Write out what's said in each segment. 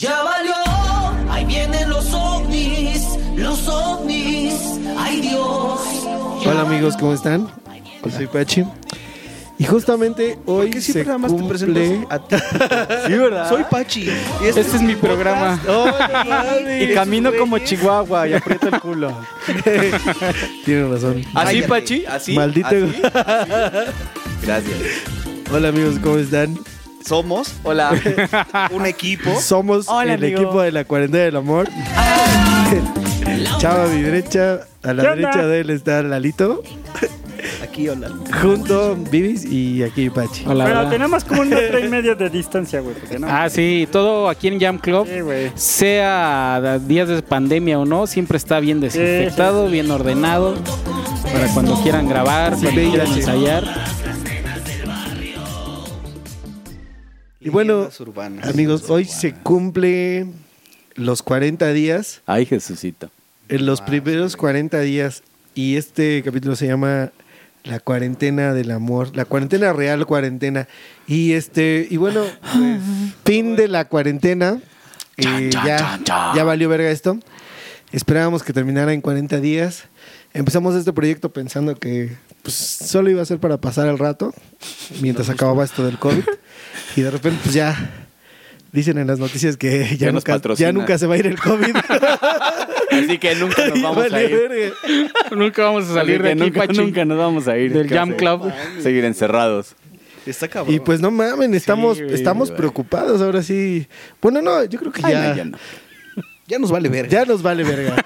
Ya valió, ahí vienen los ovnis, los ovnis, ay Dios. Hola amigos, ¿cómo están? Yo soy Pachi. Y justamente hoy qué se siempre nada más te cumple... presentas a ti? Sí, ¿verdad? Soy Pachi. Y Este es mi programa. Y camino como Chihuahua y aprieto el culo. Tienes razón. ¿Así. Pachi? ¿Así? Maldito. ¿Así? Gracias. Hola amigos, ¿cómo están? Somos Hola. un equipo. Somos Hola, el amigo. equipo de la cuarentena del amor. Chava a mi derecha, a la derecha de él está Lalito, Aquí, hola. junto Vivis y aquí Pachi. Hola, Pero hola. tenemos como un metro y medio de distancia, güey. porque no- Ah, sí, todo aquí en Jam Club, Sí, güey. sea días de pandemia o no, siempre está bien desinfectado, bien ordenado, para cuando quieran grabar, cuando quieran ensayar. Y bueno, urbanas. Amigos, hoy se cumple los 40 días, Ay, Jesucito. en los primeros 40 días, y este capítulo se llama La cuarentena del amor, la cuarentena real cuarentena. Y este, y bueno, pues, fin de la cuarentena. Eh, ya, ya valió verga esto. Esperábamos que terminara en 40 días. Empezamos este proyecto pensando que pues, solo iba a ser para pasar el rato mientras acababa esto del COVID. Y de repente, pues ya dicen en las noticias que ya, Ya nunca, ya nunca se va a ir el COVID. Así que nunca nos vamos a Valió ir. verga. Nunca vamos a salir de aquí, nunca, Pachi. nunca nos vamos a ir. Del ¿Qué Jam? Club. Seguir encerrados. Está cabrón. Y pues no mamen, estamos, güey, estamos preocupados ahora sí. Bueno, no, yo creo que Ay, ya, no, ya no. Ya nos vale ver. ya nos vale verga.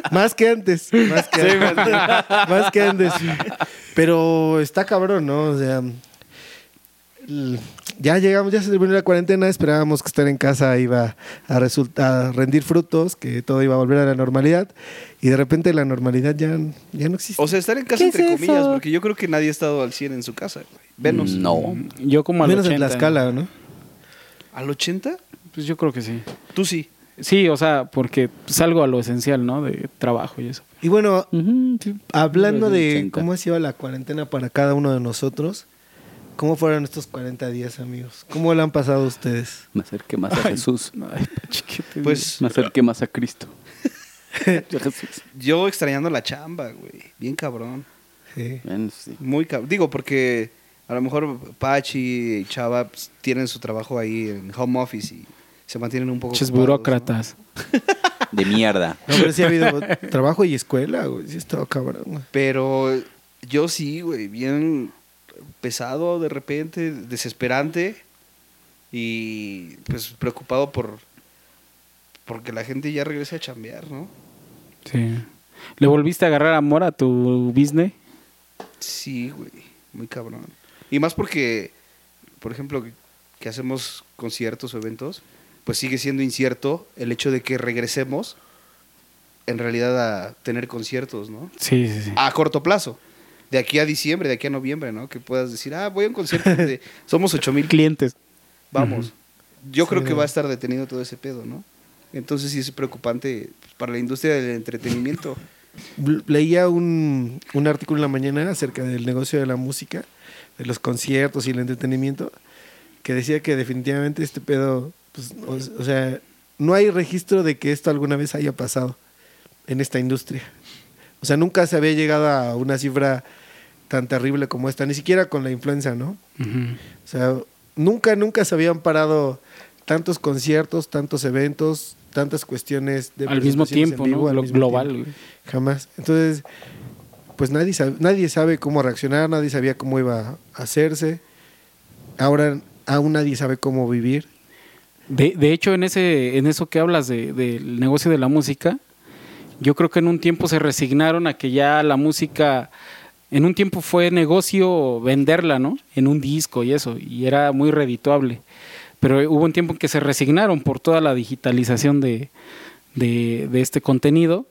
más que antes. Más que antes. más que antes. Pero está cabrón, ¿no? O sea, ya llegamos, ya se terminó la cuarentena, esperábamos que estar en casa iba a, resultar, a rendir frutos, que todo iba a volver a la normalidad. Y de repente la normalidad ya, ya no existe. O sea, estar en casa ¿Qué entre es comillas, eso? porque yo creo que nadie ha estado al 100 en su casa, güey. Venos. No. Yo como al Menos en 80. Tlaxcala, ¿no? ¿Al 80? Pues yo creo que sí. Tú sí. Sí, o sea, porque salgo a lo esencial, ¿no? De trabajo y eso. Y bueno, sí. Hablando de 80. cómo ha sido la cuarentena para cada uno de nosotros, ¿cómo fueron estos 40 días, amigos? ¿Cómo lo han pasado ustedes? Me acerqué más a Jesús. Ay, Pachi, ¿qué te Pues Me acerqué más a Cristo. A Jesús. yo extrañando la chamba, güey. Bien cabrón. Sí. Muy cabrón. Digo, porque a lo mejor Pachi y Chava pues, tienen su trabajo ahí en home office y se mantienen un poco ¿no? burócratas. De mierda. No, pero sí ha habido trabajo y escuela, güey. Sí, estaba cabrón, güey. Pero yo sí, güey, bien pesado de repente, desesperante y pues preocupado por porque la gente ya regrese a chambear, ¿no? Sí. ¿Le volviste a agarrar amor a tu business? Sí, güey, muy cabrón. Y más porque, por ejemplo, que hacemos conciertos o eventos, pues sigue siendo incierto el hecho de que regresemos en realidad a tener conciertos, ¿no? Sí, sí, sí. a corto plazo. De aquí a diciembre, de aquí a noviembre, ¿no? Que puedas decir, ah, voy a un concierto de... Somos ocho mil, Clientes. vamos. Yo creo que va a estar detenido todo ese pedo, ¿no? Entonces sí es preocupante para la industria del entretenimiento. Leía un, un artículo en la mañana acerca del negocio de la música, de los conciertos y el entretenimiento, que decía que definitivamente este pedo, pues, o, o sea, no hay registro de que esto alguna vez haya pasado en esta industria. O sea, nunca se había llegado a una cifra tan terrible como esta, ni siquiera con la influenza, ¿no? O sea, nunca, nunca se habían parado tantos conciertos, tantos eventos, tantas cuestiones de Al mismo tiempo, vivo, ¿no? al Lo mismo global. tiempo. Jamás. Entonces, pues nadie sabe, nadie sabe cómo reaccionar, nadie sabía cómo iba a hacerse. Ahora aún nadie sabe cómo vivir. De, de hecho, en ese, en eso que hablas de- del negocio de la música, yo creo que en un tiempo se resignaron a que ya la música, en un tiempo fue negocio venderla, ¿no? En un disco y eso, y era muy redituable. Pero hubo un tiempo en que se resignaron por toda la digitalización de, de, de este contenido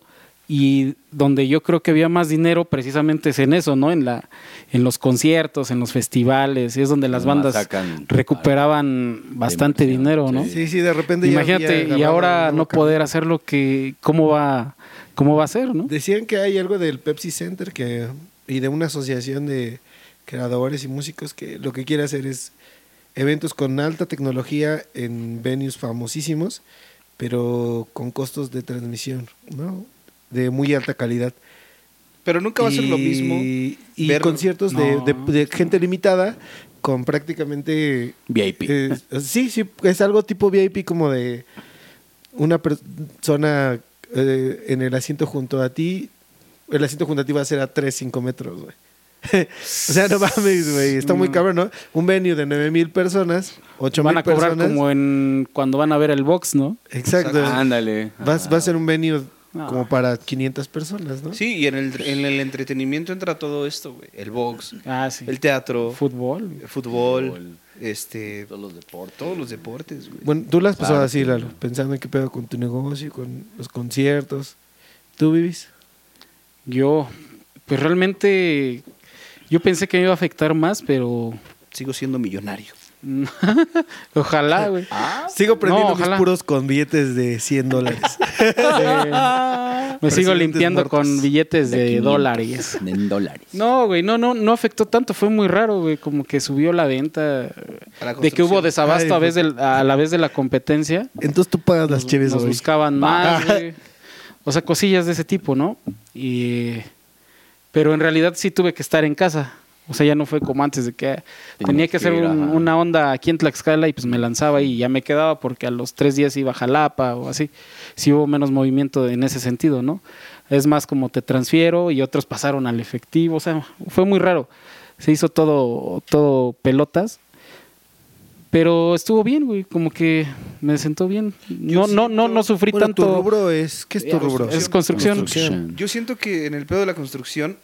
y donde yo creo que había más dinero precisamente es en eso, ¿no? En la en los conciertos, en los festivales, y es donde las bandas sacan recuperaban bastante dinero, ¿no? sí. Sí, de repente ya Imagínate, y ahora no poder hacer lo que, ¿cómo va, cómo va a ser, no? Decían que hay algo del Pepsi Center que y de una asociación de creadores y músicos que lo que quiere hacer es eventos con alta tecnología en venues famosísimos, pero con costos de transmisión, ¿no? De muy alta calidad. Pero nunca va a ser lo mismo. Y ver- conciertos de, No. de- de gente limitada con prácticamente... VIP. eh, sí, sí, es algo tipo VIP como de una persona eh, en el asiento junto a ti. El asiento junto a ti va a ser a 3, 5 metros, güey. o sea, no mames, güey. Está muy cabrón, ¿no? Un venue de 9 mil personas, 8 Van mil a cobrar personas. como en cuando van a ver el box, ¿no? Exacto. Ándale. Va, va a ser un venue No. como para 500 personas, ¿no? Sí, y en el, en el entretenimiento entra todo esto, güey. El box, Ah, sí. el teatro, fútbol. el fútbol, Fútbol. este, Todos los deportes. todos los deportes, güey. Bueno, tú las has pasado Claro, así, sí. Lalo, pensando en qué pedo con tu negocio, con los conciertos. ¿Tú vivís? Yo, pues realmente, yo pensé que me iba a afectar más, pero Sigo siendo millonario. ojalá, güey. Sigo prendiendo No, mis puros con billetes de 100 dólares. Me sigo limpiando muertos. con billetes de, 500 dólares. En dólares. No, güey, no, no, no afectó tanto, fue muy raro, güey, como que subió la venta, la de que hubo desabasto Ay, a, vez del- a la vez de la competencia, Entonces tú pagas las cheves nos hoy. buscaban más, güey. O sea, cosillas de ese tipo, ¿no? Y, pero en realidad sí tuve que estar en casa. O sea, ya no fue como antes de que tenía que que hacer ir, un- una onda aquí en Tlaxcala y pues me lanzaba y ya me quedaba porque a los tres días iba a Jalapa o así. Sí hubo menos movimiento en ese sentido, ¿no? Es más como te transfiero y otros pasaron al efectivo. O sea, fue muy raro. Se hizo todo, todo pelotas. Pero estuvo bien, güey. Como que me sentó bien. No, no, no, no sufrí Bueno, tanto. tu rubro es... ¿Qué es tu Eh, rubro? Es construcción. Construcción. Yo siento que en el pedo de la construcción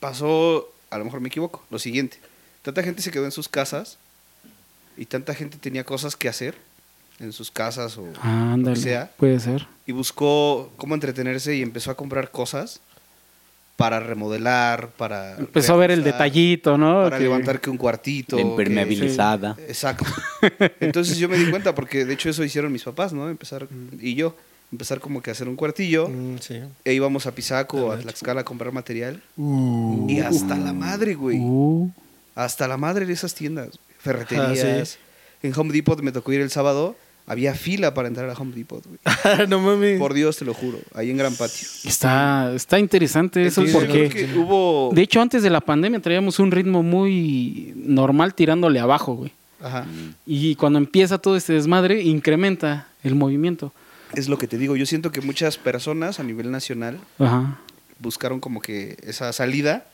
pasó, a lo mejor me equivoco, lo siguiente. Tanta gente se quedó en sus casas y tanta gente tenía cosas que hacer en sus casas o Ah, lo que sea Puede ser. y buscó cómo entretenerse y empezó a comprar cosas para remodelar, para Empezó a ver el detallito, ¿no? para Que- levantar que un cuartito, La que- impermeabilizada. Exacto. Entonces yo me di cuenta porque de hecho eso hicieron mis papás, ¿no? Empezar y yo empezar como que a hacer un cuartillo Mm, sí. e íbamos a Pisaco, a Tlaxcala a comprar material Uh. y hasta la madre, güey. Uh, Hasta la madre de esas tiendas, ferreterías. En Home Depot me tocó ir el sábado, había fila para entrar a Home Depot, güey. no mames. Por Dios, te lo juro, ahí en Gran Patio. está, está interesante eso yo porque... que hubo De hecho, antes de la pandemia traíamos un ritmo muy normal tirándole abajo, güey. Ajá. Y cuando empieza todo este desmadre, incrementa el movimiento. Es lo que te digo, yo siento que muchas personas a nivel nacional Ajá. buscaron como que esa salida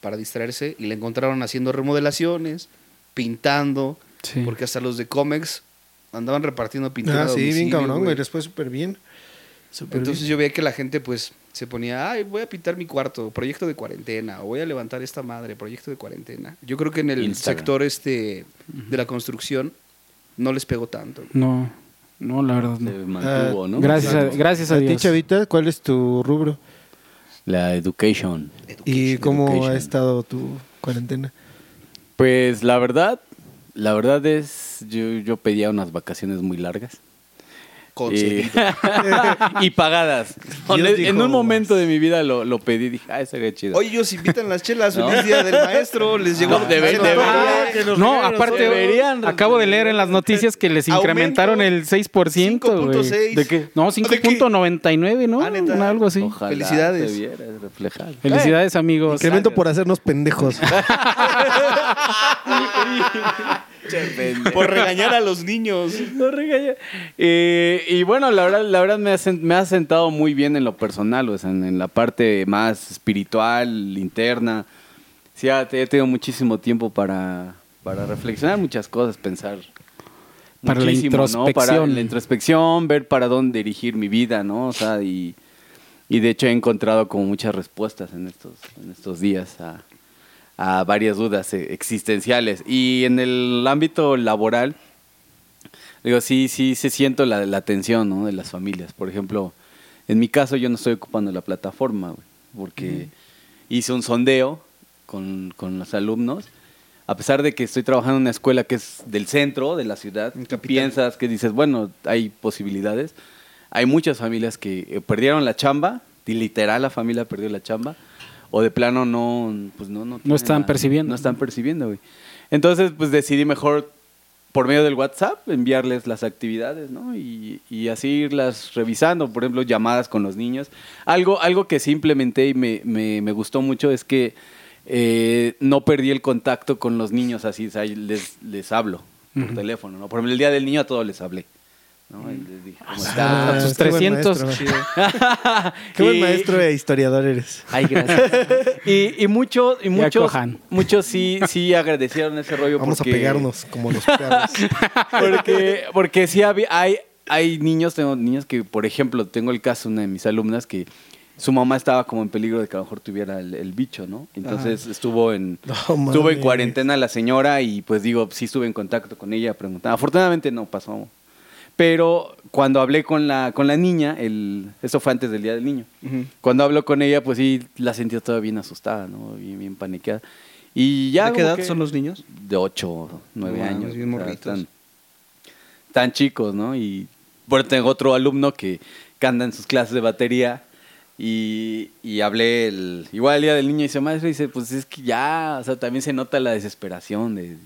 para distraerse y la encontraron haciendo remodelaciones, pintando, Sí. porque hasta los de cómics andaban repartiendo pintura. Ah, a sí, bien cabrón, güey. fue súper bien. Entonces bien. yo veía que la gente pues se ponía, ay, voy a pintar mi cuarto, proyecto de cuarentena, o voy a levantar esta madre, proyecto de cuarentena. Yo creo que en el Instagram. sector este de la construcción no les pegó tanto. No, no, la verdad Se no. mantuvo, ¿no? Gracias a, gracias a A ti, Dios. Chavita, ¿cuál es tu rubro? La education. ¿Y cómo ha estado tu cuarentena? Pues la verdad, la verdad es, yo, yo pedía unas vacaciones muy largas. Concedido. y pagadas. En dijo, un momento de mi vida lo, lo pedí, dije, ah, sería chido. Oye, ellos invitan las chelas, No. feliz día del maestro, les llegó No, debe- que nos No, aparte, deberían- acabo de leer en las noticias que les incrementaron el 6%. güey. 5.6. ¿De qué? No, ¿De qué? 5.99, ¿no? Ah, ¿neta? Algo así. Ojalá Felicidades. se viera reflejado. Felicidades, amigos. Incremento por hacernos pendejos. por regañar a los niños. No regaña. Eh, y bueno, la verdad, la verdad me, ha, sen- me ha sentado muy bien en lo personal, o sea, en, en la parte más espiritual, interna. Sí, ha- he tenido muchísimo tiempo para, para reflexionar muchas cosas, pensar. Para la muchísimo, ¿no? Para introspección. la introspección, ver para dónde dirigir mi vida, ¿no? O sea, y, y de hecho he encontrado como muchas respuestas en estos, en estos días a, a varias dudas eh, existenciales. Y en el ámbito laboral, digo, sí, sí, sí siento la, la tensión ¿no? de las familias. Por ejemplo, en mi caso yo no estoy ocupando la plataforma, güey, porque hice un sondeo con, con los alumnos. A pesar de que estoy trabajando en una escuela que es del centro de la ciudad, piensas que dices, bueno, hay posibilidades. Hay muchas familias que eh, perdieron la chamba, y literal la familia perdió la chamba, o de plano no, pues no, no, tienen están percibiendo. No están percibiendo, güey. Entonces, pues decidí mejor por medio del WhatsApp enviarles las actividades, ¿no? Y, y así irlas revisando, por ejemplo, llamadas con los niños. Algo, algo que sí implementé y me, me, me gustó mucho es que eh, no perdí el contacto con los niños así, o sea, les, les hablo por teléfono, ¿no? Por ejemplo, el día del niño a todos les hablé. ¿No? Y les dije, ¿cómo Ah, buen 300. maestro. Qué buen maestro e historiador eres. Ay, gracias. y, y muchos, y muchos, cojan. muchos sí, sí agradecieron ese rollo. Vamos porque, a pegarnos como los perros. Porque, porque sí había- hay, hay niños, tengo niños que, por ejemplo, tengo el caso de una de mis alumnas que su mamá estaba como en peligro de que a lo mejor tuviera el, el bicho, ¿no? Entonces estuvo en No estuvo en cuarentena la señora y pues digo, sí estuve en contacto con ella preguntando. Afortunadamente no pasó. Pero cuando hablé con la, con la niña, el, eso fue antes del Día del Niño. Cuando hablo con ella, pues sí, la sentía toda bien asustada, ¿no? Bien, bien paniqueada. Y ya ¿De qué edad que- son los niños? De 8, 9 No, años. bien o sea, tan, tan chicos, ¿no? Y bueno, tengo otro alumno que, que anda en sus clases de batería y, y hablé el, igual el día del niño y dice, maestro, dice, pues es que ya, o sea, también se nota la desesperación de,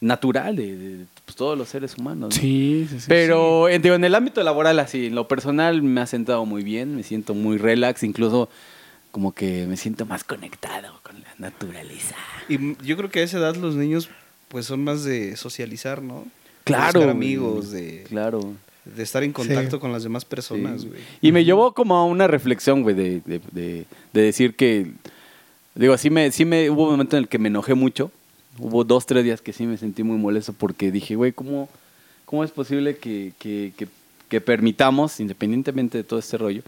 natural de, de, pues, todos los seres humanos. ¿no? Sí, sí, sí. Pero en, digo, en el ámbito laboral, así, en lo personal me ha sentado muy bien, me siento muy relax, incluso como que me siento más conectado con la naturaleza. Y yo creo que a esa edad los niños pues son más de socializar, ¿no? De Claro. güey. amigos, de, Claro. de estar en contacto Sí. con las demás personas, Sí. güey. Y me llevó como a una reflexión, güey, de, de, de- de decir que, digo, sí me, sí me, hubo un momento en el que me enojé mucho. Hubo dos, tres días que sí me sentí muy molesto porque dije, güey, ¿cómo, ¿cómo es posible que, que, que, que permitamos, independientemente de todo este rollo,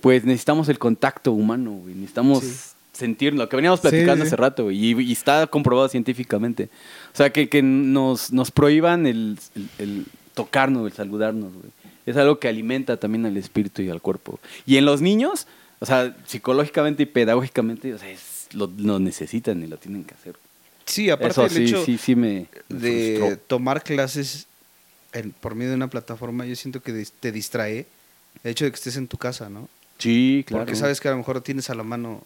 pues necesitamos el contacto humano, güey, necesitamos sentir lo que veníamos Sí, platicando sí. hace rato, güey, y, y está comprobado científicamente. O sea, que, que nos, nos prohíban el, el- el tocarnos, el saludarnos, güey. Es algo que alimenta también al espíritu y al cuerpo. Y en los niños, o sea, psicológicamente y pedagógicamente, o sea, es- lo, lo necesitan y lo tienen que hacer. Sí, aparte Eso el sí, hecho sí, sí me, me de frustró. tomar clases en- por medio de una plataforma, yo siento que te distrae el hecho de que estés en tu casa, ¿no? Sí, claro. Porque sabes que a lo mejor tienes a la mano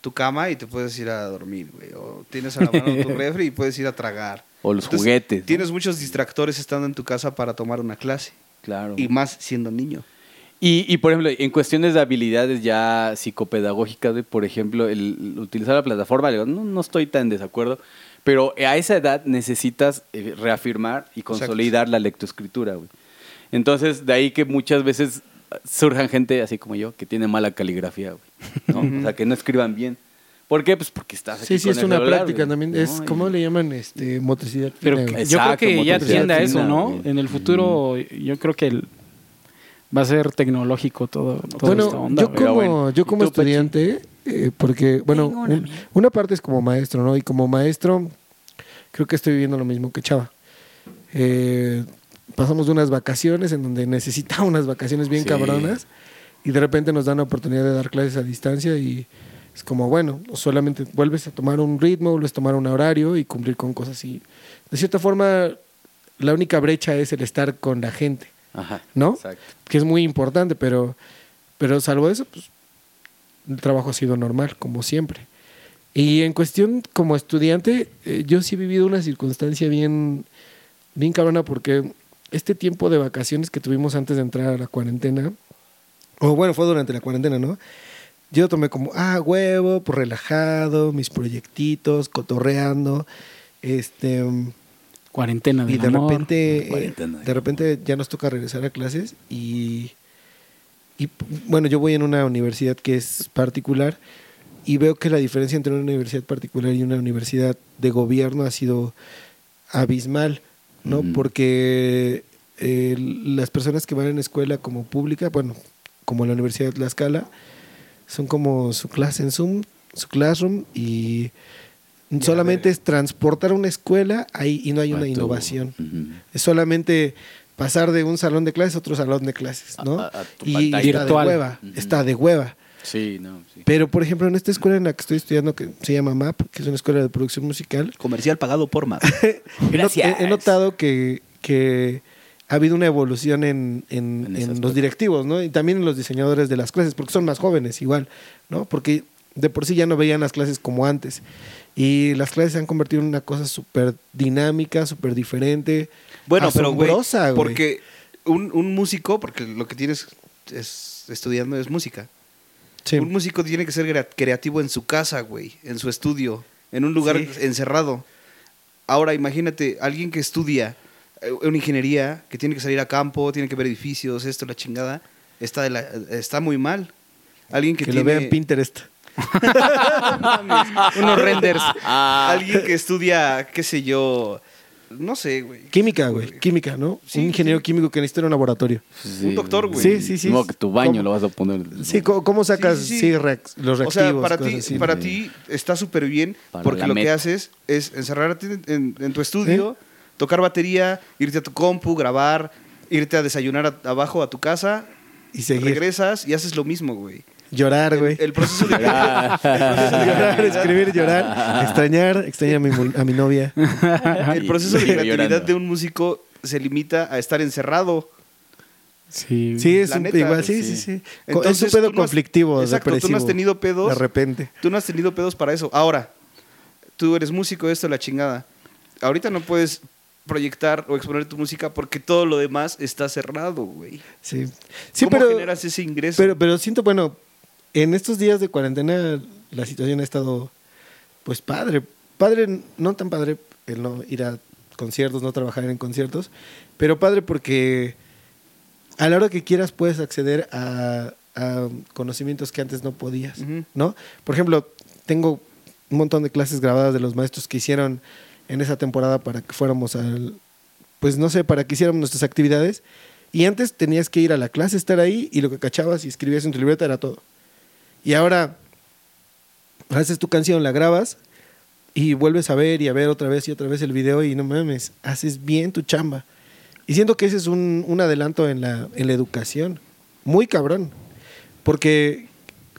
tu cama y te puedes ir a dormir, güey. O tienes a la mano tu refri y puedes ir a tragar. O los Entonces, juguetes. ¿no? Tienes muchos distractores estando en tu casa para tomar una clase. Claro. Y más siendo niño. Y, y, por ejemplo, en cuestiones de habilidades ya psicopedagógicas, de, por ejemplo, el, utilizar la plataforma, digo, no, no estoy tan en desacuerdo, pero a esa edad necesitas eh, reafirmar y consolidar la lectoescritura, güey. Entonces, de ahí que muchas veces surjan gente así como yo que tiene mala caligrafía, güey. ¿no? O sea, que no escriban bien. ¿Por qué? Pues porque estás aquí Sí, sí, con es el una celular, práctica güey, también. ¿no? Es, Y- ¿cómo le llaman? Este, motricidad. Pero fina, que- yo creo que ya motricidad tiende a eso, fina, ¿no? güey. En el futuro, yo creo que el- va a ser tecnológico todo, toda Bueno, esta onda. yo como, bueno. yo ¿Y como estudiante, eh, porque, bueno, un- una parte es como maestro, ¿no? Y como maestro, creo que estoy viviendo lo mismo que Chava. Eh, pasamos de unas vacaciones en donde necesitaba unas vacaciones bien Sí. cabronas y de repente nos dan la oportunidad de dar clases a distancia y es como, bueno, solamente vuelves a tomar un ritmo, vuelves a tomar un horario y cumplir con cosas y de cierta forma la única brecha es el estar con la gente. Ajá, ¿No? Exacto. que es muy importante, pero, pero salvo eso, pues el trabajo ha sido normal, como siempre. Y en cuestión como estudiante, eh, yo sí he vivido una circunstancia bien, bien cabrona porque este tiempo de vacaciones que tuvimos antes de entrar a la cuarentena, o bueno, fue durante la cuarentena, ¿no? Yo tomé como, ah, huevo, pues relajado, mis proyectitos, cotorreando, este... Cuarentena Y de amor. repente, eh, Cuarentena. de repente ya nos toca regresar a clases y, y bueno, yo voy en una universidad que es particular y veo que la diferencia entre una universidad particular y una universidad de gobierno ha sido abismal, ¿no? Porque eh, las personas que van en escuela como pública, bueno, como la Universidad de Tlaxcala, son como su clase en Zoom, su classroom y solamente es transportar una escuela ahí y no hay una innovación. Es solamente pasar de un salón de clases a otro salón de clases, ¿no? A- a- a tu y está Virtual. de hueva, está de hueva. Sí, no, sí. Pero, por ejemplo, en esta escuela en la que estoy estudiando, que se llama MAP, que es una escuela de producción musical, Comercial pagado por not- Gracias. he- he notado que, que ha habido una evolución en, en- En ese en los directivos, ¿no? Y también en los diseñadores de las clases, porque son más jóvenes igual, ¿no? Porque de por sí ya no veían las clases como antes. Y las clases se han convertido en una cosa súper dinámica, súper diferente. Bueno, pero güey, porque un, un músico, porque lo que tienes es, estudiando es música. Sí. Un músico tiene que ser crea- creativo en su casa, güey, en su estudio, en un lugar Sí. encerrado. Ahora imagínate, alguien que estudia eh, una ingeniería, que tiene que salir a campo, tiene que ver edificios, esto, la chingada, está, de la- está muy mal. Alguien que, que tiene... lo vean Pinterest. Unos renders. Alguien que estudia, qué sé yo, no sé, güey. Química, güey. Química, ¿no? Sí, un ingeniero sí. químico que necesita un laboratorio. Un doctor, güey. Sí, sí, sí. Como que tu baño ¿Cómo? lo vas a poner. Sí, ¿cómo, cómo sacas Sí, sí, sí. sí, reac- los O reactivos? sea, para ti, así, para ti está súper bien Para porque lo que haces es encerrarte en, en tu estudio, tocar batería, irte a tu compu, grabar, irte a desayunar a- abajo a tu casa, Y seguir. regresas y haces lo mismo, güey. Llorar, güey. El proceso de... el proceso de Llorar, escribir, llorar, extrañar, extrañar a mi, a mi novia. El proceso de creatividad llorando. de un músico se limita a estar encerrado. Sí. Sí, es La un, neta, igual, sí, sí. sí, sí. Entonces, es un pedo no has- conflictivo, Exacto, tú no depresivo. has tenido pedos. De repente. Tú no has tenido pedos para eso. Ahora, tú eres músico, esto, la chingada. Ahorita no puedes proyectar o exponer tu música porque todo lo demás está cerrado, güey. Sí, sí ¿Cómo pero, generas ese ingreso? pero, pero siento, bueno, en estos días de cuarentena la situación ha estado, pues, padre. Padre, no tan padre el no ir a conciertos, no trabajar en conciertos, pero padre porque a la hora que quieras puedes acceder a, a conocimientos que antes no podías. ¿no? Por ejemplo, tengo un montón de clases grabadas de los maestros que hicieron en esa temporada para que fuéramos al, pues no sé, para que hiciéramos nuestras actividades. Y antes tenías que ir a la clase, estar ahí y lo que cachabas y escribías en tu libreta era todo. Y ahora haces tu canción, la grabas y vuelves a ver y a ver otra vez y otra vez el video y no mames, haces bien tu chamba. Y siento que ese es un, un adelanto en la, en la educación. Muy cabrón. Porque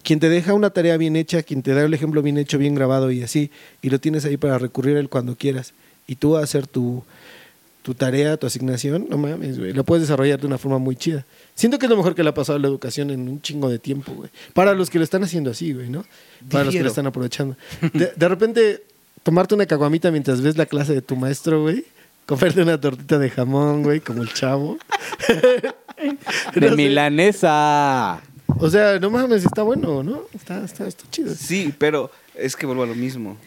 quien te deja una tarea bien hecha, quien te da el ejemplo bien hecho, bien grabado y así, y lo tienes ahí para recurrir a él cuando quieras, y tú a hacer tu, tu tarea, tu asignación, no mames, güey, la puedes desarrollar de una forma muy chida. Siento que es lo mejor que le ha pasado a la educación en un chingo de tiempo, güey. Para los que lo están haciendo así, güey, ¿no? Para los que lo están aprovechando. De, de repente, tomarte una caguamita mientras ves la clase de tu maestro, güey. Comerte una tortita de jamón, güey, como el chavo. De No sé. milanesa. O sea, no mames, está bueno, ¿no? Está, está, está chido. Sí, pero es que vuelvo a lo mismo.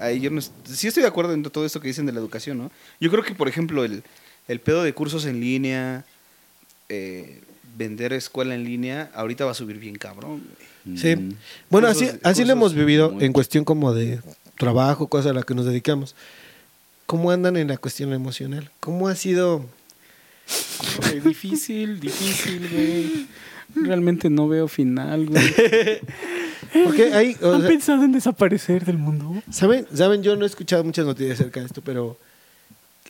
Ahí yo no sí estoy de acuerdo en todo esto que dicen de la educación, ¿no? Yo creo que, por ejemplo, el, el pedo de cursos en línea, eh, vender escuela en línea, ahorita va a subir bien cabrón. güey. Sí. Mm. Bueno, Cursos- así, así lo hemos vivido muy- en cuestión como de trabajo, cosas a las que nos dedicamos. ¿Cómo andan en la cuestión emocional? ¿Cómo ha sido? Güey, difícil, difícil, güey. Realmente no veo final, güey. Porque hay, o ¿Han sea, pensado en desaparecer del mundo? ¿saben? ¿saben? Yo no he escuchado muchas noticias acerca de esto, pero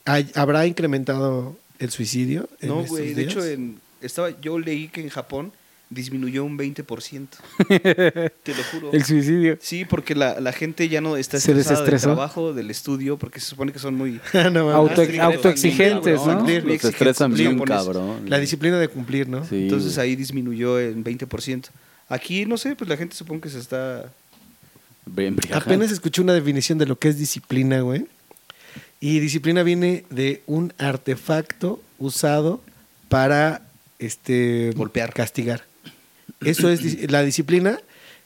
¿hay- ¿habrá incrementado el suicidio? en No, güey, de hecho, en, estaba, yo leí que en Japón disminuyó un 20%. Te lo juro. El suicidio. Sí, porque la, la gente ya no está Se estresada del trabajo, del estricto, porque se supone que son muy... No. Auto- autoexigentes, ¿no? Los Los exigentes, estresan bien, cabrón. La disciplina de cumplir, ¿no? Sí, Entonces ahí disminuyó en 20%. Aquí, no sé, pues la gente supongo que se está... Bien embriagado. Apenas escuché una definición de lo que es disciplina, güey. Y disciplina viene de un artefacto usado para este Golpear. castigar. Eso es la disciplina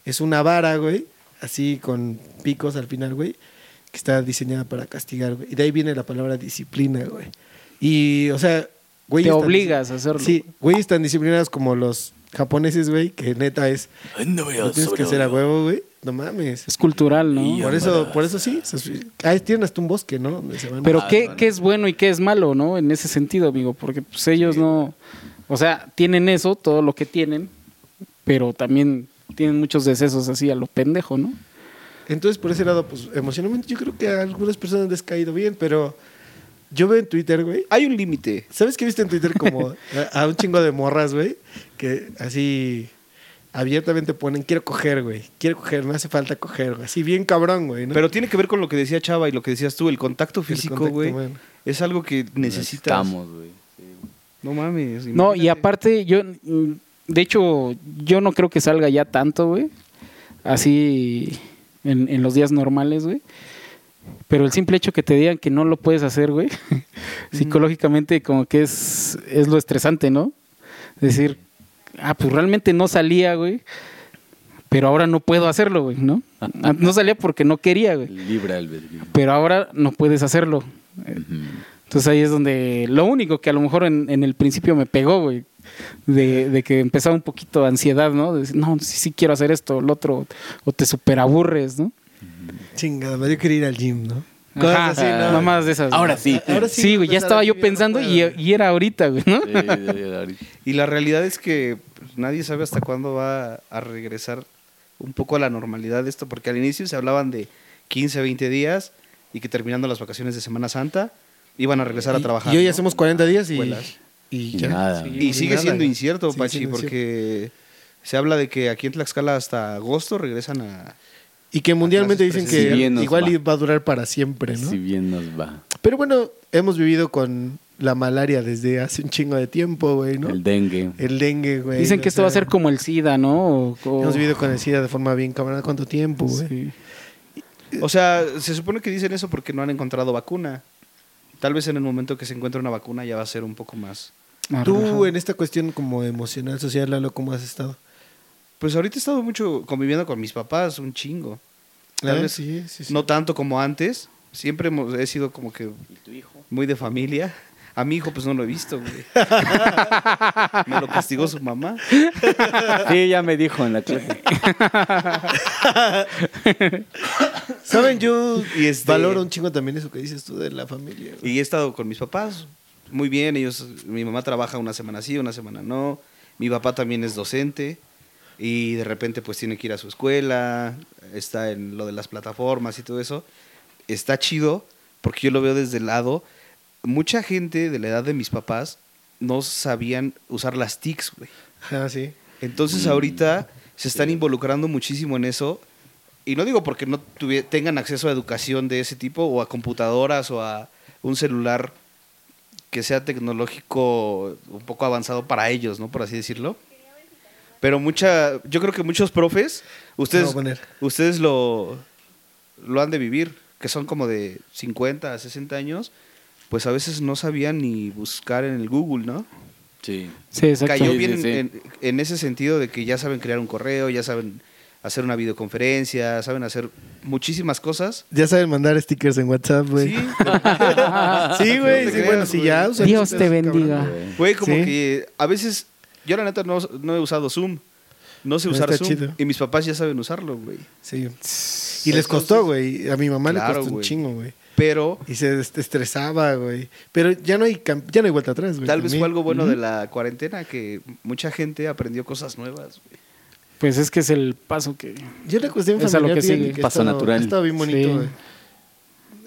es una vara, güey, así con picos al final, güey, que está diseñada para castigar, güey. Y de ahí viene la palabra disciplina, güey. Y o sea, güey, Te obligas a hacerlo. Sí, güeyes tan disciplinados como los japoneses, güey, que neta es No lo tienes que hacer a huevo, güey. No mames. Es cultural, ¿no? Y Por eso, por eso sí. Ahí tienen hasta un bosque, ¿no? Donde se van. Pero ¿qué, es bueno y qué es malo, ¿no? En ese sentido, amigo, porque pues ellos no, o sea, tienen eso, todo lo que tienen, pero también tienen muchos decesos así a lo pendejo, ¿no? Entonces, por ese lado, pues emocionalmente yo creo que a algunas personas les ha caído bien, pero yo veo en Twitter, güey. Hay un límite. ¿Sabes qué viste en Twitter como a, a un chingo de morras, güey? Que así abiertamente ponen, quiero coger, güey. Quiero coger, no hace falta coger, güey. Así bien cabrón, güey. ¿no? Pero tiene que ver con lo que decía Chava y lo que decías tú, el contacto El físico, contacto, güey. bueno. Es algo que necesitas. Necesitamos, güey. Sí. No mames. No, y aparte yo, de hecho, yo no creo que salga ya tanto, güey. así en, en los días normales, güey. Pero el simple hecho que te digan que no lo puedes hacer, güey, psicológicamente como que es, es lo estresante, ¿no? Decir, ah, pues realmente no salía, güey, pero ahora no puedo hacerlo, güey, ¿no? No salía porque no quería, güey, Libre albedrío. pero ahora no puedes hacerlo. Entonces ahí es donde lo único que a lo mejor en, en el principio me pegó, güey, de, de que empezaba un poquito de ansiedad, ¿no? De decir, no, sí, sí quiero hacer esto, lo otro, o te superaburres, ¿no? Chingada, yo quería ir al gym, ¿no? Ajá, Cosas así, ¿no? Mamás de esas. Ahora sí. Ahora Sí, güey, ya empezar estaba yo ya no pensando y, era ahorita, güey, ¿no? Sí, sí, sí, ahorita. Y la realidad es que pues, nadie sabe hasta cuándo va a regresar un poco a la normalidad esto, porque al inicio se hablaban de 15, 20 días y que terminando las vacaciones de Semana Santa iban a regresar a trabajar. Y hoy ¿no? hacemos 40 días y, y ya. nada. Sí. Y sigue nada, siendo incierto, Sigue Pachi, siendo porque se habla de que aquí en Tlaxcala hasta agosto regresan a... Y que mundialmente dicen que Si igual va. a durar para siempre, ¿no? Si bien nos va. Pero bueno, hemos vivido con la malaria desde hace un chingo de tiempo, güey, ¿no? El El, dengue. dengue, güey. Dicen o que esto va a ser como el SIDA, ¿no? O- o- Hemos vivido con el SIDA de forma bien cabrona. ¿Cuánto tiempo, güey? Sí. O sea, se supone que dicen eso porque no han encontrado vacuna. Tal vez en el momento que se encuentre una vacuna ya va a ser un poco más... Tú, en esta cuestión como emocional, social, Lalo, ¿cómo has estado? Pues ahorita he estado mucho conviviendo con mis papás, un chingo. Tal Ah, vez sí, sí, sí. No tanto como antes. Siempre hemos- he sido como que muy de familia. A mi hijo pues no lo he visto, güey. Me lo castigó su mamá. Sí, ya me dijo en la clase. ¿Saben? Yo Y este- valoro un chingo también eso que dices tú de la familia. güey. Y he estado con mis papás muy bien. Ellos, mi mamá trabaja una semana sí, una semana no. Mi papá también es docente. Y de repente pues tiene que ir a su escuela. Está en lo de las plataformas y todo eso. Está chido porque yo lo veo desde el lado. Mucha gente de la edad de mis papás no sabían usar las TICs, güey. Ah, sí. Entonces ahorita se están involucrando muchísimo en eso. Y no digo porque no tengan acceso a educación de ese tipo o a computadoras o a un celular que sea tecnológico un poco avanzado para ellos, ¿no? Por así decirlo. Pero mucha, yo creo que muchos profes, ustedes, ustedes lo, lo han de vivir, que son como de 50 a 60 años, pues a veces no sabían ni buscar en el Google, ¿no? Sí. Sí, exacto. cayó Sí, bien sí, sí. En, en ese sentido de que ya saben crear un correo, ya saben hacer una videoconferencia, saben hacer muchísimas cosas. Ya saben mandar stickers en WhatsApp, güey. Sí, Sí, güey. No bueno, güey. ya. Dios te bendiga. Güey, como Sí. que a veces, yo la neta no, no he usado Zoom. No sé No, usar está Zoom. chido. Y mis papás ya saben usarlo, güey. Sí. Y les costó, güey. A mi mamá Claro, le costó un chingo, güey. Pero Y se est- estresaba, güey. Pero ya no hay ya no hay vuelta atrás, güey. tal vez fue algo bueno de la cuarentena que mucha gente aprendió cosas nuevas, güey. Pues es que es el paso que... Yo la cuestión Es a lo familiar, que sigue. que Paso estado- natural. Ha estado bien bonito, Sí. güey.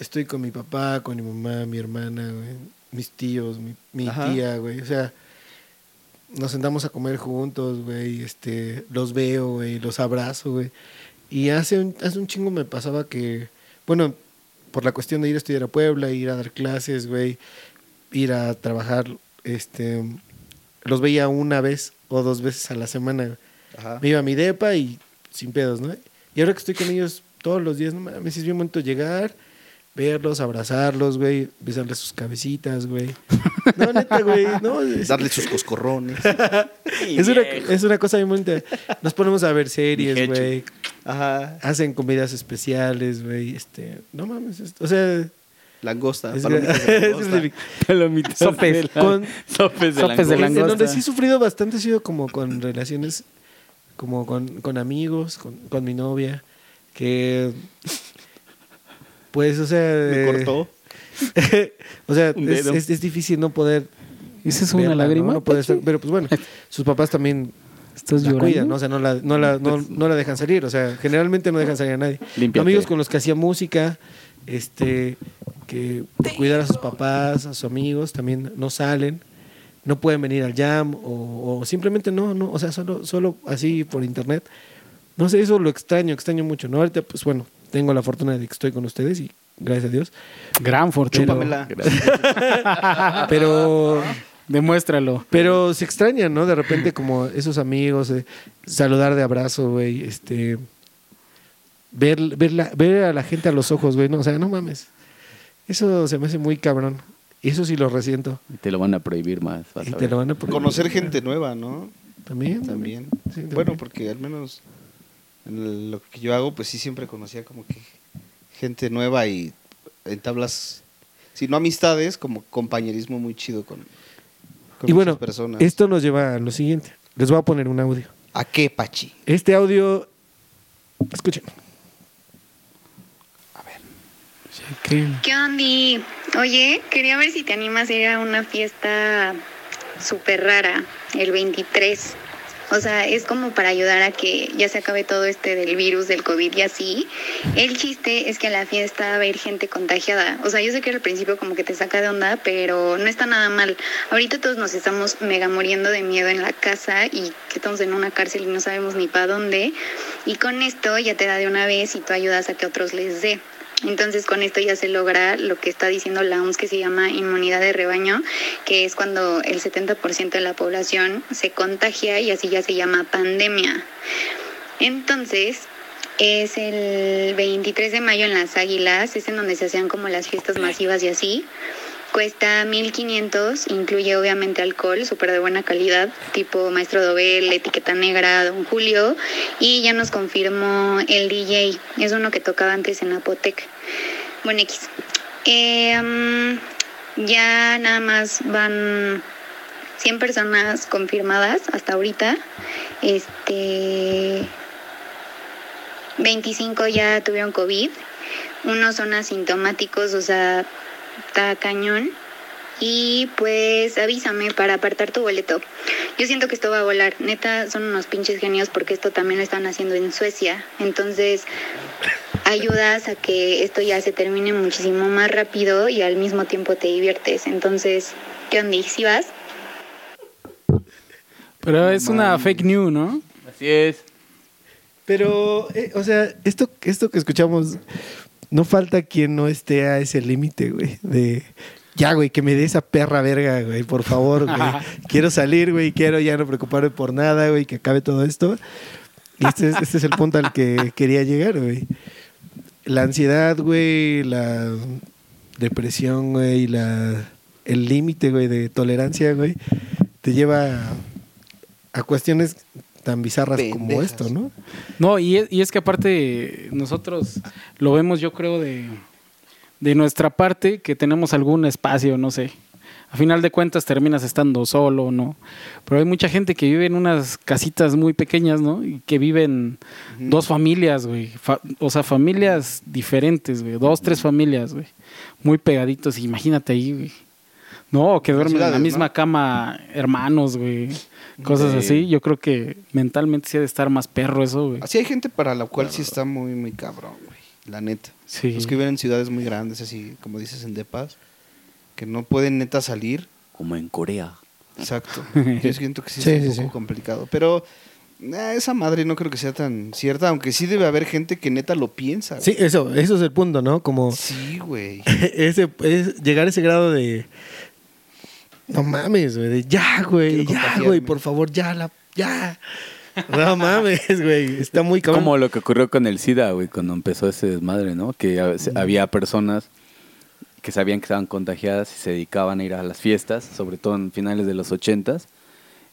Estoy con mi papá, con mi mamá, mi hermana, güey. Mis tíos, mi, tía, güey. O sea, nos sentamos a comer juntos, güey. Este, los veo, güey. Los abrazo, güey. Y hace un, hace un chingo me pasaba que, bueno, por la cuestión de ir a estudiar a Puebla, ir a dar clases, güey. Ir a trabajar, este... Los veía una vez o dos veces a la semana, Ajá. me iba a mi depa y sin pedos, ¿no? Y ahora que estoy con ellos todos los días, no mames, es bien momento llegar, verlos, abrazarlos, güey, besarles sus cabecitas, güey. No, neta, güey, no. Es, Darle sus coscorrones. es una, es una cosa bien bonita. Nos ponemos a ver series, güey. Ajá. Hacen comidas especiales, güey. Este, no mames, es- o sea, Langosta. es, palomitas de langosta. Palomitas Sopes. de la- Con- sopes de Sopes de langosta. en, donde sí he sufrido bastante ha sido como con relaciones, como con, con amigos, con, con mi novia, que pues, o sea... Me eh, cortó. o sea, es, dedo. es- es difícil no poder... ¿Esa es una verla, lágrima? ¿no? No poder estar- pero pues bueno, sus papás también ¿Estás la llorando? cuidan, ¿no? O sea, no la, no, la, no, no la dejan salir. O sea, generalmente no dejan salir a nadie. Límpiate. Amigos con los que hacía música, este, que por cuidar a sus papás, a sus amigos, también no salen, no pueden venir al jam o, o simplemente no, no, o sea, solo, solo así por internet. No sé, eso lo extraño, extraño mucho, ¿no? Ahorita, pues bueno, tengo la fortuna de que estoy con ustedes y gracias a Dios. Gran fortuna. Pero... Demuéstralo. Pero se extraña, ¿no? De repente como esos amigos, eh, saludar de abrazo, güey, este, ver, ver, la- ver a la gente a los ojos, güey. No, o sea, no mames. Eso se me hace muy cabrón. Y eso sí lo resiento. Y te lo van a prohibir más. vas Y a te ver. lo van a prohibir. Conocer gente nueva, ¿no? También. También. Sí, también. Bueno, porque al menos en lo que yo hago, pues sí siempre conocía como que gente nueva y entablas, si no amistades, como compañerismo muy chido con, con Y bueno, personas. esto nos lleva a lo siguiente. Les voy a poner un audio. ¿A qué, Pachi? Este audio, escuchen. ¿Qué? ¿Qué onda? Oye, quería ver si te animas a ir a una fiesta súper rara, el 23. O sea, es como para ayudar a que ya se acabe todo este del virus, del COVID y así. El chiste es que a la fiesta va a ir gente contagiada. O sea, yo sé que al principio como que te saca de onda, pero no está nada mal. Ahorita todos nos estamos mega muriendo de miedo en la casa y que estamos en una cárcel y no sabemos ni para dónde. Y con esto ya te da de una vez y tú ayudas a que otros les dé. Entonces con esto ya se logra lo que está diciendo la OMS que se llama inmunidad de rebaño, que es cuando el 70% de la población se contagia y así ya se llama pandemia. Entonces es el 23 de mayo en Las Águilas, es en donde se hacían como las fiestas masivas y así. Cuesta 1500, incluye obviamente alcohol, súper de buena calidad, tipo Maestro Dobel, Etiqueta Negra, Don Julio, y ya nos confirmó el DJ, es uno que tocaba antes en Apotec. Bueno, X. Eh, mm, ya nada más van 100 personas confirmadas hasta ahorita. Este 25 ya tuvieron COVID, unos son asintomáticos, o sea, está cañón. Y pues avísame para apartar tu boleto. Yo siento que esto va a volar. Neta, son unos pinches genios porque esto también lo están haciendo en Suecia. Entonces, ayudas a que esto ya se termine muchísimo más rápido y al mismo tiempo te diviertes. Entonces, ¿qué onda? ¿Sí vas? Pero es una fake news, ¿no? Así es. Pero, eh, o sea, esto, esto que escuchamos, no falta quien no esté a ese límite, güey, de... Ya, güey, que me dé esa perra verga, güey, por favor, güey. Quiero salir, güey, quiero ya no preocuparme por nada, güey, que acabe todo esto. Y este es, este es el punto al que quería llegar, güey. La ansiedad, güey, la depresión, güey, la, el límite, güey, de tolerancia, güey, te lleva a, a cuestiones tan bizarras como esto, ¿no? No, y es, y es que aparte nosotros lo vemos, yo creo, de, de nuestra parte, que tenemos algún espacio, no sé. A final de cuentas terminas estando solo, ¿no? Pero hay mucha gente que vive en unas casitas muy pequeñas, ¿no? Y que viven dos familias, güey. Fa- o sea, familias diferentes, güey. Dos, tres familias, güey. Muy pegaditos. Imagínate ahí, güey. No, que duermen en la misma ¿no? cama hermanos, güey. Cosas Sí. así. Yo creo que mentalmente sí ha de estar más perro eso, güey. Así hay gente para la cual sí está muy, muy cabrón, güey. La neta. Sí. Los que viven en ciudades muy grandes, así como dices en Depas, que no pueden neta salir. Como en Corea. Exacto. Yo siento que sí, Sí, es un sí, poco complicado. Pero eh, esa madre no creo que sea tan cierta, aunque sí debe haber gente que neta lo piensa. Sí, eso, eso es el punto, ¿no? Como Sí, güey. ese, es llegar a ese grado de. No mames, güey. De ya, güey. Ya, güey. Por favor, ya, la, ya. No mames, güey. Está muy cabrón. Como lo que ocurrió con el SIDA, güey, cuando empezó ese desmadre, ¿no? Que había personas que sabían que estaban contagiadas y se dedicaban a ir a las fiestas, sobre todo en finales de los ochentas,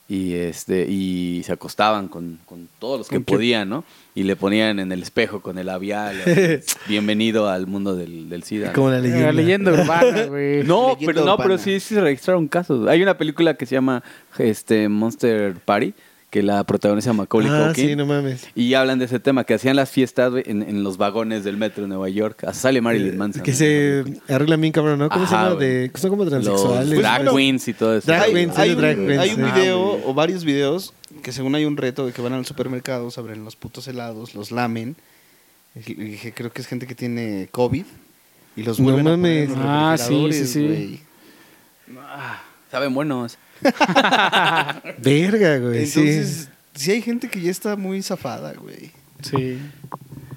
y este y se acostaban con, con todos los que podían, ¿no? Y le ponían en el espejo con el labial, bienvenido al mundo del, del SIDA. ¿no? Como la leyenda. La leyenda urbana, güey. No, Leyenda pero no, pero sí, sí se registraron casos. Hay una película que se llama este Monster Party, que la protagoniza Macaulay Ah, Culkin. sí, no mames. Y hablan de ese tema, que hacían las fiestas en, en los vagones del metro de Nueva York. Hasta sale Marilyn Manson. Eh, Que ¿no? se arreglan bien cabrón, ¿no? ¿Cómo se llama? De, son como Los transexuales. drag Bueno, queens y todo eso. drag hay, queens, hay drag queens, hay un video Ah, güey. o varios videos que según hay un reto de que van al supermercado, se abren los putos helados, los lamen. Y dije, creo que es gente que tiene COVID y los No vuelven a poner en mames. los Ah, sí, sí, sí. güey. Saben buenos. Verga, güey. Entonces, sí. hay gente que ya está muy zafada, güey. Sí.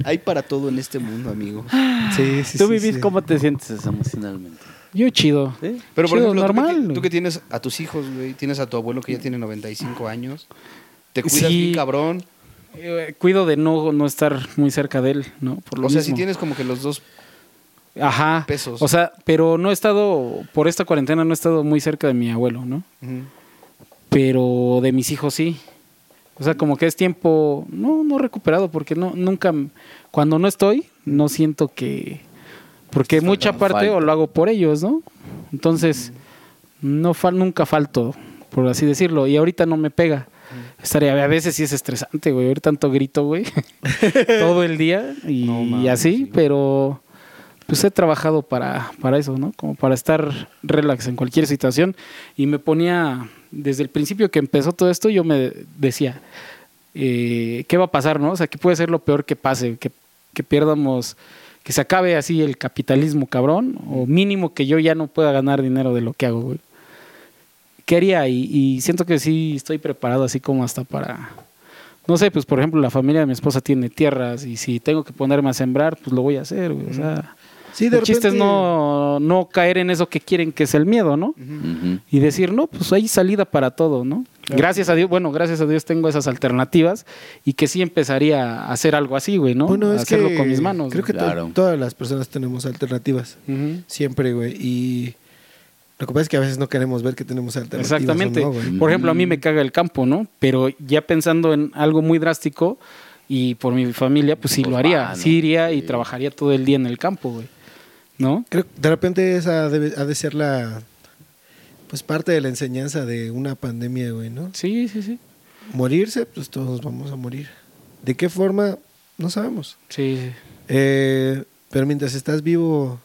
Hay para todo en este mundo, amigo. sí. Sí, sí. ¿Tú sí, vivís sí. cómo te sientes emocionalmente? Yo chido. ¿Sí? Pero por Chido, ejemplo, tú que normal, tú, que tienes a tus hijos, güey, tienes a tu abuelo que ya tiene 95 años, te cuidas Sí. bien cabrón. eh, cuido de no, no estar muy cerca de él, ¿no? Por lo O sea, si tienes como que los dos. Ajá. pesos. O sea, pero no he estado, por esta cuarentena no he estado muy cerca de mi abuelo, ¿no? Pero de mis hijos sí. O sea, como que es tiempo, no, no recuperado, porque no, nunca, cuando no estoy, no siento que, porque mucha parte falta. o lo hago por ellos, ¿no? Entonces, no fal, nunca falto, por así decirlo, y ahorita no me pega. Estaría, a veces sí es estresante, güey, oír tanto grito, güey, todo el día y, No mames, y así, sí. pero pues he trabajado para, para eso, ¿no? Como para estar relax en cualquier situación. Y me ponía, desde el principio que empezó todo esto, yo me decía, eh, ¿qué va a pasar, no? O sea, ¿qué puede ser lo peor que pase? Que, que pierdamos, que se acabe así el capitalismo cabrón, o mínimo que yo ya no pueda ganar dinero de lo que hago, güey. ¿Qué haría? Y, y siento que sí estoy preparado así como hasta para... No sé, pues por ejemplo, la familia de mi esposa tiene tierras y si tengo que ponerme a sembrar, pues lo voy a hacer, güey. O sea, Sí, de el chiste es no, no caer en eso que quieren, que es el miedo, ¿no? Y decir, no, pues hay salida para todo, ¿no? Gracias a Dios, bueno, gracias a Dios tengo esas alternativas y que sí empezaría a hacer algo así, güey, ¿no? Bueno, A es hacerlo que con mis manos. Creo que güey. to- Claro. todas las personas tenemos alternativas. Siempre, güey. Y lo que pasa es que a veces no queremos ver que tenemos alternativas. Exactamente. no, güey. por ejemplo, a mí me caga el campo, ¿no? Pero ya pensando en algo muy drástico y por mi familia, pues sí Pues lo haría. va, ¿no? Sí iría y Sí. trabajaría todo el día en el campo, güey. ¿No? Creo que de repente esa debe- ha de ser la. Pues parte de la enseñanza de una pandemia, güey, ¿no? Sí, sí, sí. Morirse, pues todos vamos a morir. ¿De qué forma? No sabemos. Sí, sí. Eh, pero mientras estás vivo,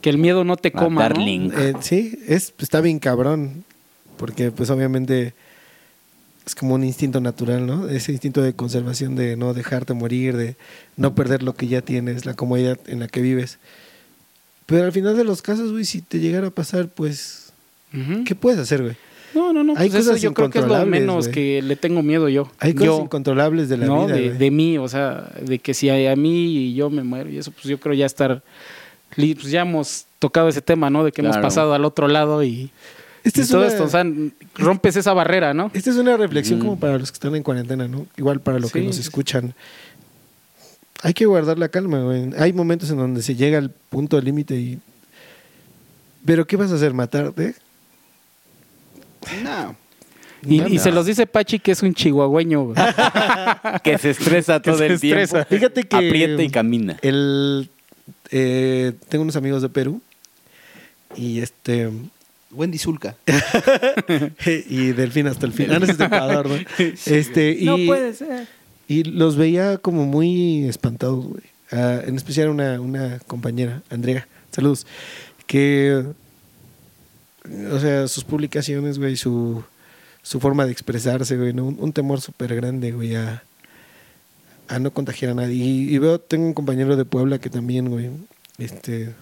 Que el miedo no te coma, ¿no? darling. eh, sí, es, está bien cabrón. Porque pues obviamente es como un instinto natural, ¿no? Ese instinto de conservación, de no dejarte morir, de no perder lo que ya tienes, la comodidad en la que vives. Pero al final de los casos, güey, si te llegara a pasar, pues, Ujú. ¿qué puedes hacer, güey? No, no, no. Hay Pues eso cosas yo creo que es lo incontrolables, menos güey. que le tengo miedo yo. Hay cosas yo, incontrolables de la ¿no? vida, de, de mí, o sea, de que si a, a mí y yo me muero y eso, pues yo creo ya estar, pues ya hemos tocado ese tema, ¿no? De que hemos Claro. pasado al otro lado y, Esta y es todo una- esto, o sea, rompes esa barrera, ¿no? Esta es una reflexión Mm. como para los que están en cuarentena, ¿no? Igual para los que Sí, nos sí, sí. escuchan. Hay que guardar la calma, güey. Hay momentos en donde se llega al punto límite y... ¿Pero qué vas a hacer? ¿Matarte? No. Y, No, y no. se los dice Pachi que es un chihuahueño. Que se estresa Que todo se el tiempo. estresa. Fíjate que... Aprieta y camina. El, eh, tengo unos amigos de Perú y este... Wendy Zulka. y del fin hasta el fin. Ah, no, ese es de Ecuador, ¿no? Este, y, ser. Y los veía como muy espantados, güey. Ah, en especial una, una compañera, Andrea, saludos, que, o sea, sus publicaciones, güey, su, su forma de expresarse, güey, ¿no? un, un temor súper grande, güey, a, a no contagiar a nadie. Y, y veo, tengo un compañero de Puebla que también, güey, este,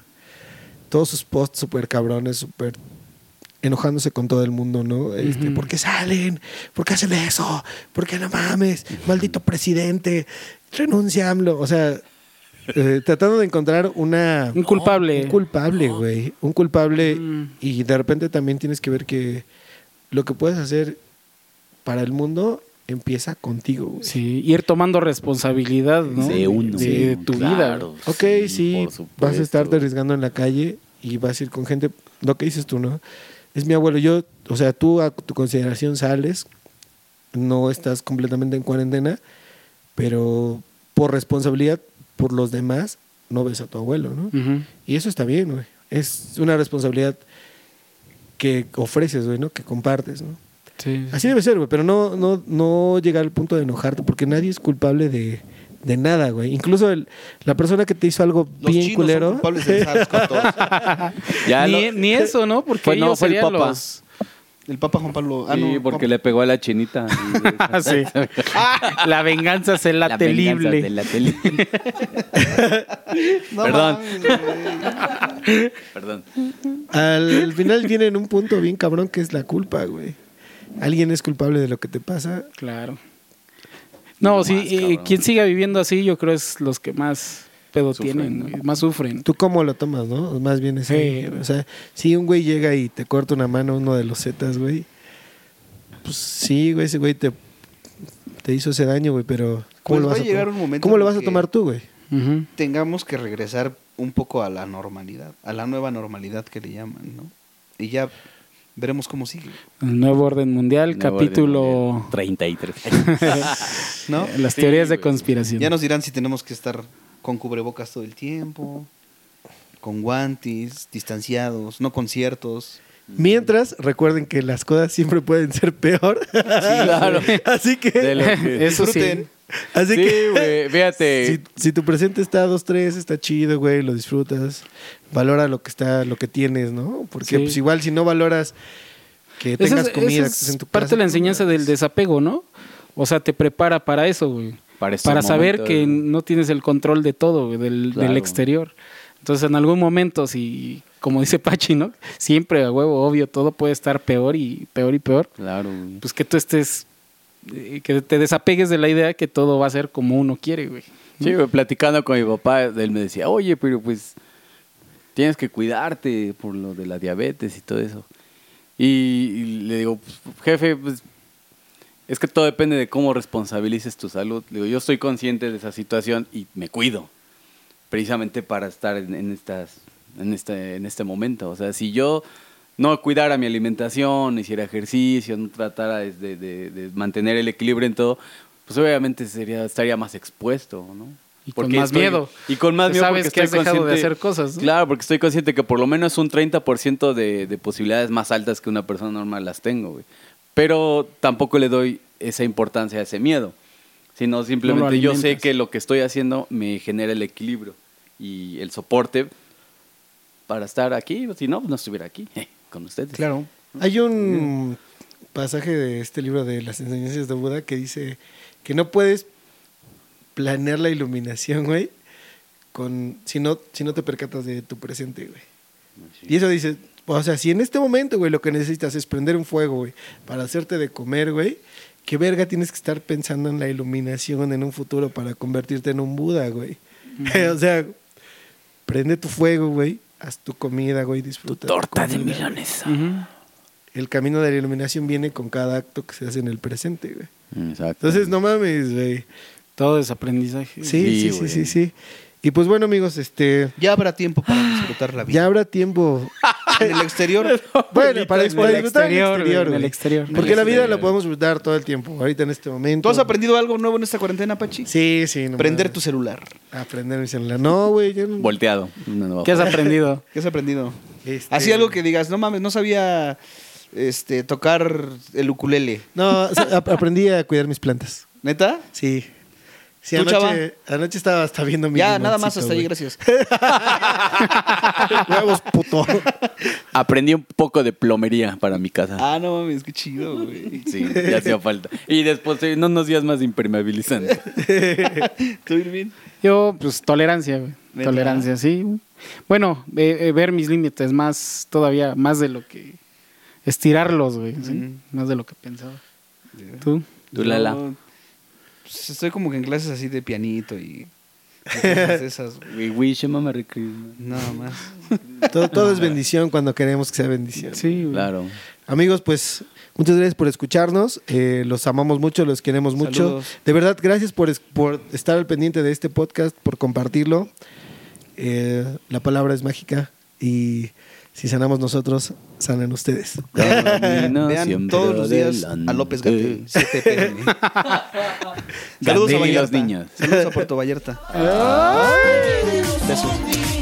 todos sus posts súper cabrones, súper enojándose con todo el mundo, ¿no? Este. ¿Por qué salen? ¿Por qué hacen eso? ¿Por qué no mames? Maldito presidente, renuncia AMLO. O sea, eh, tratando de encontrar una... Un culpable. Un culpable, güey. Un culpable. Mm. Y de repente también tienes que ver que lo que puedes hacer para el mundo empieza contigo, güey. Sí, ir tomando responsabilidad, ¿no? De uno. De, tu vida. Ok, sí, supuesto. vas a estarte arriesgando en la calle y vas a ir con gente, lo que dices tú, ¿no? Es mi abuelo, yo, o sea, tú a tu consideración sales, no estás completamente en cuarentena, pero por responsabilidad por los demás, no ves a tu abuelo, ¿no? Y eso está bien, güey. Es una responsabilidad que ofreces, güey, ¿no? Que compartes, ¿no? Sí. Así debe ser, güey, pero no, no, no llegar al punto de enojarte, porque nadie es culpable de, de nada, güey. Incluso el- la persona que te hizo algo Los bien chinos culero. son culpables de SARS-CoV-2. Ya ni, lo- ni eso, ¿no? Porque Fue- no, ellos fue el Papa. los... El Papa Juan Pablo... Ah, sí, no, porque Juan- le pegó a la chinita. Sí. La venganza es la, venganza de la tele- No Perdón. mames. Perdón. Al final viene en un punto bien cabrón que es la culpa, güey. Alguien es culpable de lo que te pasa. Claro. No, sí, más, eh, quien siga viviendo así, yo creo es los que más pedo Sufren, tienen, más sufren. ¿Tú cómo lo tomas, no? Más bien es... Sí. O sea, si un güey llega y te corta una mano uno de los zetas, güey. Pues sí, güey, ese güey te, te hizo ese daño, güey, pero Pues ¿cómo lo va vas a llegar tomar? un momento ¿Cómo lo vas a tomar tú, güey? Tengamos que regresar un poco a la normalidad, a la nueva normalidad que le llaman, ¿no? Y ya veremos cómo sigue, El nuevo orden mundial, Nuevo capítulo... orden mundial, 33. ¿no? Las Sí, teorías de conspiración. Ya nos dirán si tenemos que estar con cubrebocas todo el tiempo, con guantes, distanciados, no conciertos. Mientras, recuerden que las cosas siempre pueden ser peor. claro. Así que, De lo que- Eso sí. Así Sí, que güey, fíjate. si, si tu presente está a 2-3, está chido, güey, lo disfrutas. Valora lo que está, lo que tienes, ¿no? Porque Sí. pues igual si no valoras que Esa tengas es- comida, esa es estés en tu parte de la enseñanza pues, del desapego, ¿no? O sea, te prepara para eso, güey. Para, Para saber que no tienes el control de todo, güey, del, Claro. del exterior. Entonces, en algún momento, si, como dice Pachi, ¿no? Siempre, a huevo, obvio, todo puede estar peor y peor y peor. Claro, güey. Pues que tú estés, que te desapegues de la idea que todo va a ser como uno quiere, güey. Sí, güey, platicando con mi papá, él me decía, oye, pero pues tienes que cuidarte por lo de la diabetes y todo eso. Y, y le digo, pues, jefe, pues es que todo depende de cómo responsabilices tu salud. Le digo, yo estoy consciente de esa situación y me cuido, precisamente para estar en, en estas, en, este, en este momento. O sea, si yo no cuidara mi alimentación, hiciera ejercicio, no tratara de, de- de- mantener el equilibrio en todo, pues obviamente sería, estaría más expuesto, ¿no? Y con más estoy- miedo. Y con más miedo sabes porque que estoy has dejado de hacer cosas, ¿no? Claro, porque estoy consciente que por lo menos un 30% de, de posibilidades más altas que una persona normal las tengo, güey. Pero tampoco le doy esa importancia a ese miedo, sino simplemente yo sé que lo que estoy haciendo me genera el equilibrio y el soporte para estar aquí, si no, no estuviera aquí con ustedes. Claro. Hay un pasaje de este libro de las enseñanzas de Buda que dice que no puedes planear la iluminación, güey, con si no, si no te percatas de tu presente, güey. Y eso dice, o sea, si en este momento, güey, lo que necesitas es prender un fuego, güey, para hacerte de comer, güey, qué verga tienes que estar pensando en la iluminación en un futuro para convertirte en un Buda, güey. o sea, prende tu fuego, güey, haz tu comida, güey, disfruta. tu Torta de milanesa. El camino de la iluminación viene con cada acto que se hace en el presente, güey. Exacto. Entonces, no mames, güey. Todo es aprendizaje. Sí, sí, sí, sí, sí. Y pues bueno, amigos, este Ya habrá tiempo para disfrutar la vida. ya habrá tiempo. En el exterior, bueno, para, En el para disfrutar en el exterior, en el exterior. Porque En el la vida la podemos disfrutar todo el tiempo, ahorita en este momento. ¿tú has aprendido algo nuevo en esta cuarentena, Pachi? Sí, sí. No Prender tu celular. Aprender mi celular. No, güey, yo no. Volteado. ¿Qué has aprendido? ¿Qué has aprendido? Este- Así algo que digas, no mames, no sabía este, tocar el ukulele. No, aprendí a cuidar mis plantas. ¿Neta? Sí. Sí, ¿Tú, chava? anoche, estaba hasta viendo mi Ya, nada más hasta ahí, gracias. Huevos, puto. Aprendí un poco de plomería para mi casa. Ah, no mames, qué chido, güey. Sí, ya hacía falta. Y después, no unos días más impermeabilizante. ¿Tú, Irving? Yo, pues, tolerancia, güey. Tolerancia, sí. Bueno, eh, eh, ver mis límites más, todavía, más de lo que... Estirarlos, güey. Más de lo que pensaba. ¿Tú? Tú, Lala. Yo, pues, estoy como que en clases así de pianito y, esas. We wish you a Merry Christmas. Nada más. Todo, todo es bendición cuando queremos que sea bendición. Sí, güey. Claro. Amigos, pues muchas gracias por escucharnos. Eh, los amamos mucho, los queremos mucho. Saludos. De verdad, gracias por, por estar al pendiente de este podcast, por compartirlo. Eh, la palabra es mágica y si sanamos nosotros, sanan ustedes. Camino Vean todos los días adelante. a López Gatel, 7 pm. Saludos a Vallarta. niños. Saludos a Puerto Vallarta. Besos.